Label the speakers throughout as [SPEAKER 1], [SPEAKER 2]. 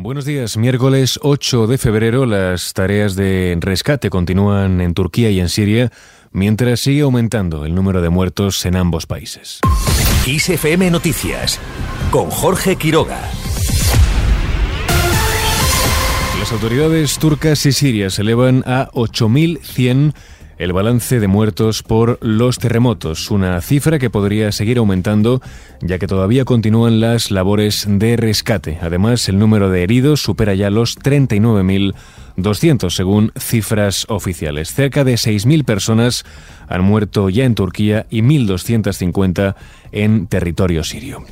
[SPEAKER 1] Buenos días, miércoles 8 de febrero las tareas de rescate continúan en Turquía y en Siria, mientras sigue aumentando el número de muertos en ambos países.
[SPEAKER 2] ISFM Noticias, con Jorge Quiroga.
[SPEAKER 1] Las autoridades turcas y sirias elevan a 8.100 el balance de muertos por los terremotos, una cifra que podría seguir aumentando ya que todavía continúan las labores de rescate. Además, el número de heridos supera ya los 39.200 según cifras oficiales. Cerca de 6.000 personas han muerto ya en Turquía y 1.250 en territorio sirio.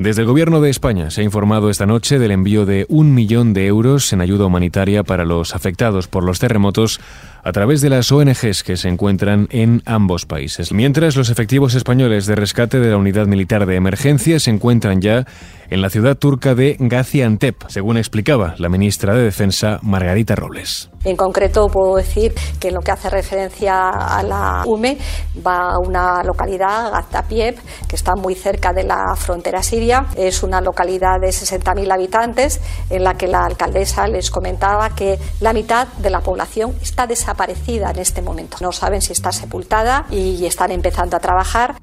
[SPEAKER 1] Desde el Gobierno de España se ha informado esta noche del envío de un millón de euros en ayuda humanitaria para los afectados por los terremotos a través de las ONGs que se encuentran en ambos países. Mientras los efectivos españoles de rescate de la Unidad Militar de Emergencia se encuentran ya en la ciudad turca de Gaziantep, según explicaba la ministra de Defensa Margarita Robles.
[SPEAKER 3] En concreto puedo decir que en lo que hace referencia a la UME va a una localidad, Gaztapiep, que está muy cerca de la frontera siria. Es una localidad de 60.000 habitantes en la que la alcaldesa les comentaba que la mitad de la población está desaparecida en este momento. No saben si está sepultada y están empezando a trabajar.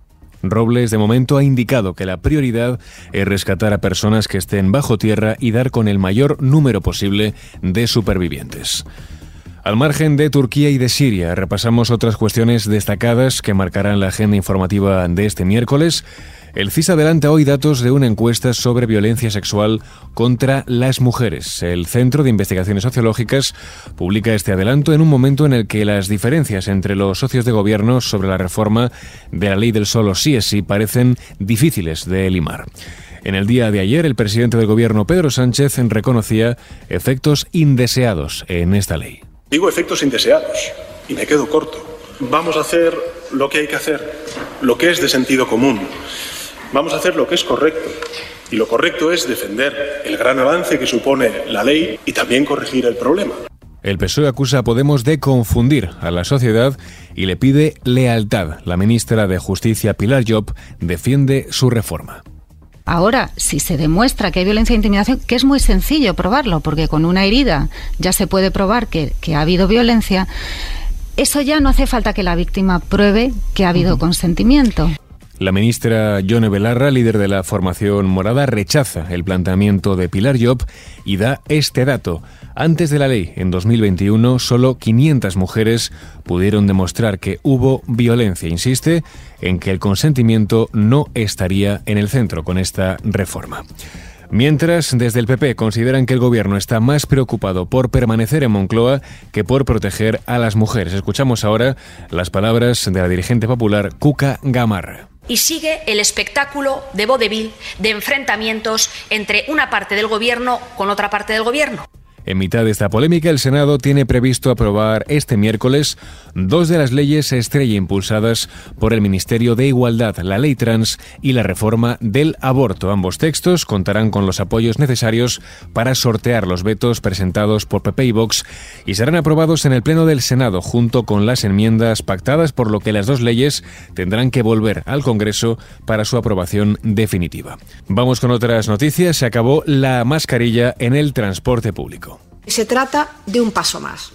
[SPEAKER 1] Robles de momento ha indicado que la prioridad es rescatar a personas que estén bajo tierra y dar con el mayor número posible de supervivientes. Al margen de Turquía y de Siria, repasamos otras cuestiones destacadas que marcarán la agenda informativa de este miércoles. El CIS adelanta hoy datos de una encuesta sobre violencia sexual contra las mujeres. El Centro de Investigaciones Sociológicas publica este adelanto en un momento en el que las diferencias entre los socios de gobierno sobre la reforma de la ley del solo sí es sí parecen difíciles de limar. En el día de ayer, el presidente del gobierno, Pedro Sánchez, reconocía efectos indeseados en esta ley.
[SPEAKER 4] Digo efectos indeseados y me quedo corto. Vamos a hacer lo que hay que hacer, lo que es de sentido común Vamos a hacer lo que es correcto. Y lo correcto es defender el gran avance que supone la ley y también corregir el problema.
[SPEAKER 1] El PSOE acusa a Podemos de confundir a la sociedad y le pide lealtad. La ministra de Justicia, Pilar Job, defiende su reforma.
[SPEAKER 5] Ahora, si se demuestra que hay violencia e intimidación, que es muy sencillo probarlo, porque con una herida ya se puede probar que, que ha habido violencia, eso ya no hace falta que la víctima pruebe que ha habido consentimiento.
[SPEAKER 1] La ministra Yone Belarra, líder de la formación morada, rechaza el planteamiento de Pilar Job y da este dato. Antes de la ley, en 2021, solo 500 mujeres pudieron demostrar que hubo violencia. Insiste en que el consentimiento no estaría en el centro con esta reforma. Mientras, desde el PP consideran que el gobierno está más preocupado por permanecer en Moncloa que por proteger a las mujeres. Escuchamos ahora las palabras de la dirigente popular Cuca Gamarra
[SPEAKER 6] y sigue el espectáculo de vodevil de enfrentamientos entre una parte del gobierno con otra parte del gobierno.
[SPEAKER 1] En mitad de esta polémica, el Senado tiene previsto aprobar este miércoles dos de las leyes estrella impulsadas por el Ministerio de Igualdad, la ley trans y la reforma del aborto. Ambos textos contarán con los apoyos necesarios para sortear los vetos presentados por PP y Vox y serán aprobados en el Pleno del Senado junto con las enmiendas pactadas, por lo que las dos leyes tendrán que volver al Congreso para su aprobación definitiva. Vamos con otras noticias. Se acabó la mascarilla en el transporte público.
[SPEAKER 7] Se trata de un paso más,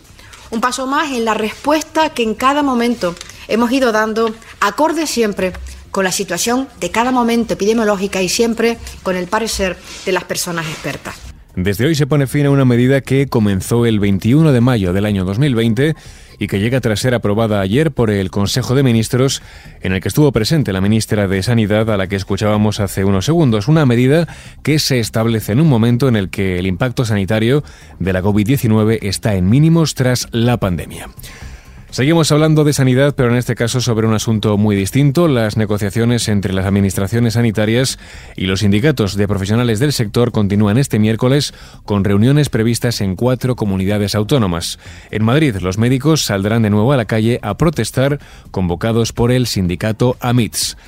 [SPEAKER 7] un paso más en la respuesta que en cada momento hemos ido dando, acorde siempre con la situación de cada momento epidemiológica y siempre con el parecer de las personas expertas.
[SPEAKER 1] Desde hoy se pone fin a una medida que comenzó el 21 de mayo del año 2020 y que llega tras ser aprobada ayer por el Consejo de Ministros, en el que estuvo presente la ministra de Sanidad, a la que escuchábamos hace unos segundos. Una medida que se establece en un momento en el que el impacto sanitario de la COVID-19 está en mínimos tras la pandemia. Seguimos hablando de sanidad, pero en este caso sobre un asunto muy distinto, las negociaciones entre las administraciones sanitarias y los sindicatos de profesionales del sector continúan este miércoles con reuniones previstas en cuatro comunidades autónomas. En Madrid, los médicos saldrán de nuevo a la calle a protestar, convocados por el sindicato AMITS.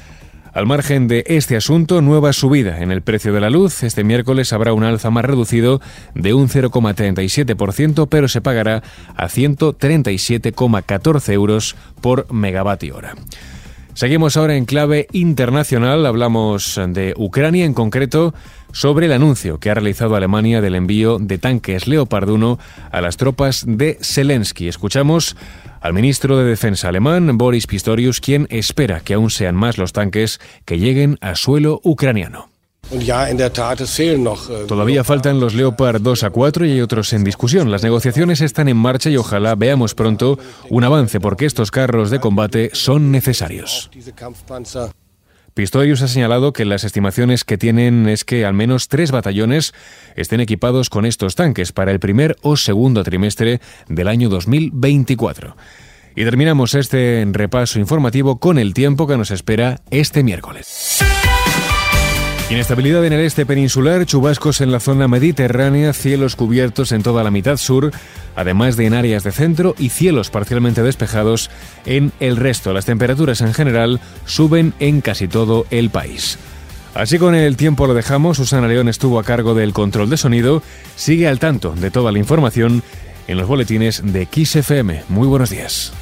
[SPEAKER 1] Al margen de este asunto, nueva subida en el precio de la luz. Este miércoles habrá un alza más reducido de un 0,37%, pero se pagará a 137,14 euros por megavatio hora. Seguimos ahora en clave internacional, hablamos de Ucrania en concreto sobre el anuncio que ha realizado Alemania del envío de tanques Leopard 1 a las tropas de Zelensky. Escuchamos al ministro de Defensa alemán, Boris Pistorius, quien espera que aún sean más los tanques que lleguen a suelo ucraniano.
[SPEAKER 8] Äh,
[SPEAKER 1] Todavía faltan los Leopard 2 a 4 y hay otros en discusión. Las negociaciones están en marcha y ojalá veamos pronto un avance porque estos carros de combate son necesarios. Pistorius ha señalado que las estimaciones que tienen es que al menos tres batallones estén equipados con estos tanques para el primer o segundo trimestre del año 2024. Y terminamos este repaso informativo con el tiempo que nos espera este miércoles. Inestabilidad en el este peninsular, chubascos en la zona mediterránea, cielos cubiertos en toda la mitad sur, además de en áreas de centro y cielos parcialmente despejados en el resto. Las temperaturas en general suben en casi todo el país. Así con el tiempo lo dejamos, Susana León estuvo a cargo del control de sonido, sigue al tanto de toda la información en los boletines de XFM. Muy buenos días.